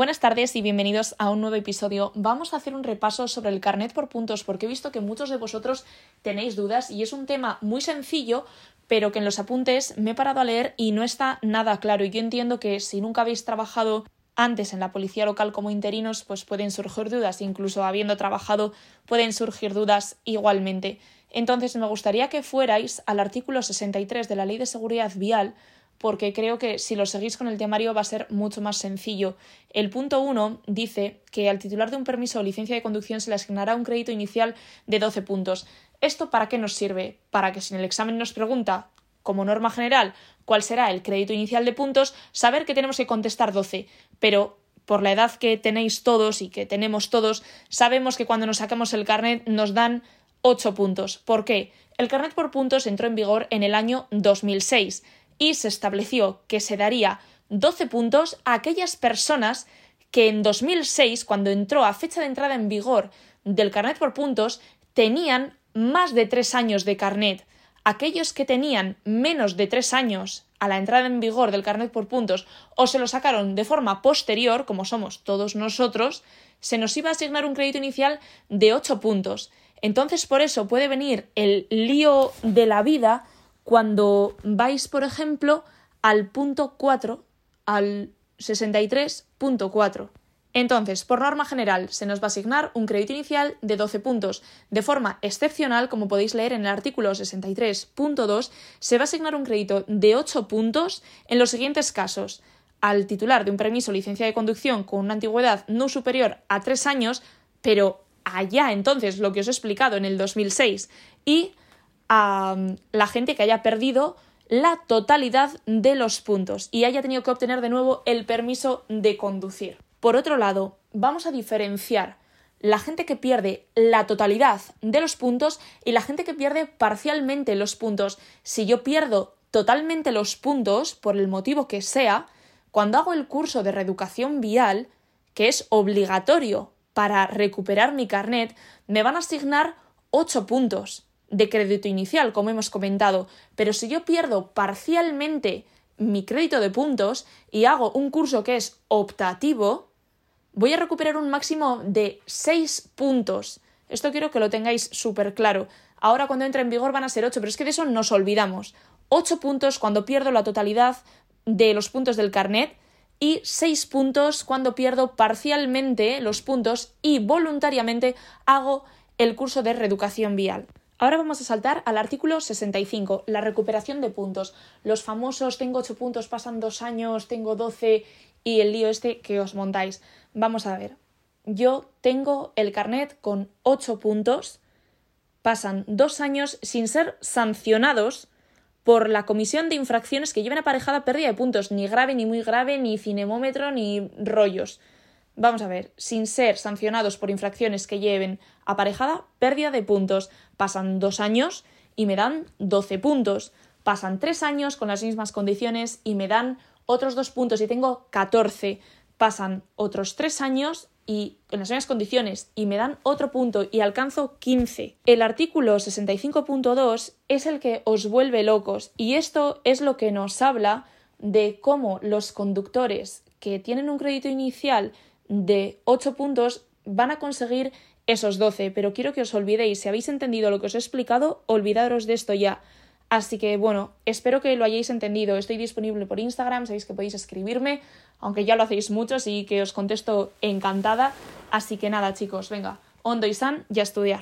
Buenas tardes y bienvenidos a un nuevo episodio. Vamos a hacer un repaso sobre el carnet por puntos porque he visto que muchos de vosotros tenéis dudas y es un tema muy sencillo pero que en los apuntes me he parado a leer y no está nada claro. Y yo entiendo que si nunca habéis trabajado antes en la policía local como interinos, pues pueden surgir dudas, incluso habiendo trabajado pueden surgir dudas igualmente. Entonces me gustaría que fuerais al artículo 63 de la Ley de Seguridad Vial porque creo que si lo seguís con el temario va a ser mucho más sencillo. El punto 1 dice que al titular de un permiso o licencia de conducción se le asignará un crédito inicial de 12 puntos. ¿Esto para qué nos sirve? Para que si en el examen nos pregunta, como norma general, cuál será el crédito inicial de puntos, saber que tenemos que contestar 12. Pero por la edad que tenéis todos y que tenemos todos, sabemos que cuando nos sacamos el carnet nos dan 8 puntos. ¿Por qué? El carnet por puntos entró en vigor en el año 2006 y se estableció que se daría 12 puntos a aquellas personas que en 2006, cuando entró a fecha de entrada en vigor del carnet por puntos, tenían más de tres años de carnet. Aquellos que tenían menos de tres años a la entrada en vigor del carnet por puntos o se lo sacaron de forma posterior, como somos todos nosotros, se nos iba a asignar un crédito inicial de 8 puntos. Entonces, por eso puede venir el lío de la vida cuando vais, por ejemplo, al punto 4, al 63.4. Entonces, por norma general, se nos va a asignar un crédito inicial de 12 puntos. De forma excepcional, como podéis leer en el artículo 63.2, se va a asignar un crédito de 8 puntos en los siguientes casos. Al titular de un permiso o licencia de conducción con una antigüedad no superior a 3 años, pero allá entonces lo que os he explicado en el 2006, y a la gente que haya perdido la totalidad de los puntos y haya tenido que obtener de nuevo el permiso de conducir. Por otro lado, vamos a diferenciar la gente que pierde la totalidad de los puntos y la gente que pierde parcialmente los puntos. Si yo pierdo totalmente los puntos, por el motivo que sea, cuando hago el curso de reeducación vial, que es obligatorio para recuperar mi carnet, me van a asignar 8 puntos de crédito inicial, como hemos comentado, pero si yo pierdo parcialmente mi crédito de puntos y hago un curso que es optativo, voy a recuperar un máximo de 6 puntos. Esto quiero que lo tengáis súper claro. Ahora cuando entra en vigor van a ser 8, pero es que de eso nos olvidamos. 8 puntos cuando pierdo la totalidad de los puntos del carnet y 6 puntos cuando pierdo parcialmente los puntos y voluntariamente hago el curso de reeducación vial. Ahora vamos a saltar al artículo 65, la recuperación de puntos. Los famosos tengo 8 puntos, pasan 2 años, tengo 12 y el lío este que os montáis. Vamos a ver. Yo tengo el carnet con 8 puntos, pasan 2 años sin ser sancionados por la comisión de infracciones que lleven aparejada pérdida de puntos, ni grave, ni muy grave, ni cinemómetro, ni rollos. Vamos a ver, sin ser sancionados por infracciones que lleven aparejada pérdida de puntos. Pasan dos años y me dan 12 puntos. Pasan tres años con las mismas condiciones y me dan otros dos puntos y tengo 14. Pasan otros tres años y en las mismas condiciones y me dan otro punto y alcanzo 15. El artículo 65.2 es el que os vuelve locos y esto es lo que nos habla de cómo los conductores que tienen un crédito inicial de 8 puntos van a conseguir esos 12, pero quiero que os olvidéis, si habéis entendido lo que os he explicado, olvidaros de esto ya. Así que bueno, espero que lo hayáis entendido. Estoy disponible por Instagram, sabéis que podéis escribirme, aunque ya lo hacéis mucho, y que os contesto encantada. Así que nada, chicos, venga, hondo y san y a estudiar.